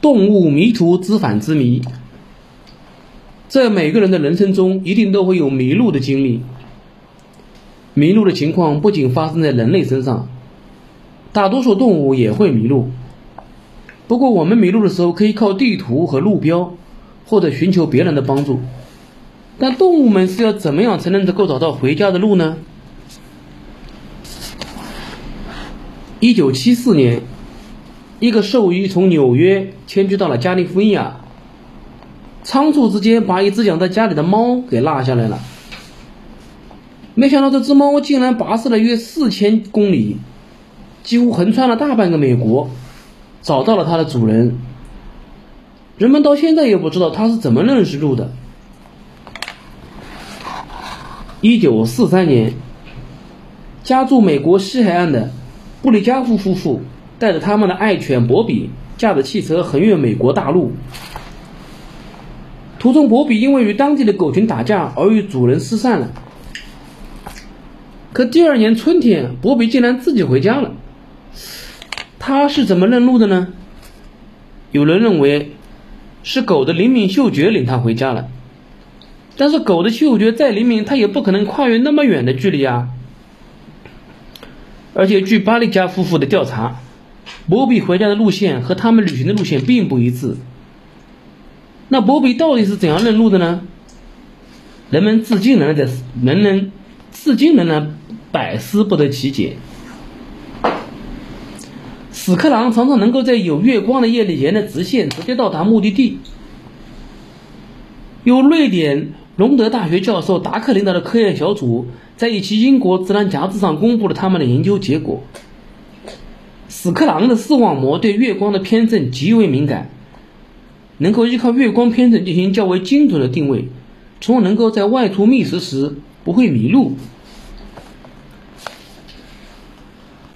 动物迷途知返之谜，在每个人的人生中，一定都会有迷路的经历。迷路的情况不仅发生在人类身上，大多数动物也会迷路。不过，我们迷路的时候可以靠地图和路标，或者寻求别人的帮助。但动物们是要怎么样才能够找到回家的路呢？一九七四年。一个兽医从纽约迁居到了加利福尼亚，仓促之间把一只养在家里的猫给落下来了。没想到这只猫竟然跋涉了约四千公里，几乎横穿了大半个美国，找到了它的主人。人们到现在也不知道它是怎么认识路的。一九四三年，家住美国西海岸的布里加夫夫妇。带着他们的爱犬博比，驾着汽车横越美国大陆。途中，博比因为与当地的狗群打架而与主人失散了。可第二年春天，博比竟然自己回家了。他是怎么认路的呢？有人认为是狗的灵敏嗅觉领他回家了。但是狗的嗅觉再灵敏，它也不可能跨越那么远的距离啊。而且据巴利加夫妇的调查。博比回家的路线和他们旅行的路线并不一致。那博比到底是怎样认路的呢？人们至今仍然在，人人至今仍然百思不得其解。屎壳郎常常能够在有月光的夜里沿着直线直接到达目的地。由瑞典隆德大学教授达克领导的科研小组在一期英国《自然》杂志上公布了他们的研究结果。屎壳郎的视网膜对月光的偏振极为敏感，能够依靠月光偏振进行较为精准的定位，从而能够在外出觅食时不会迷路。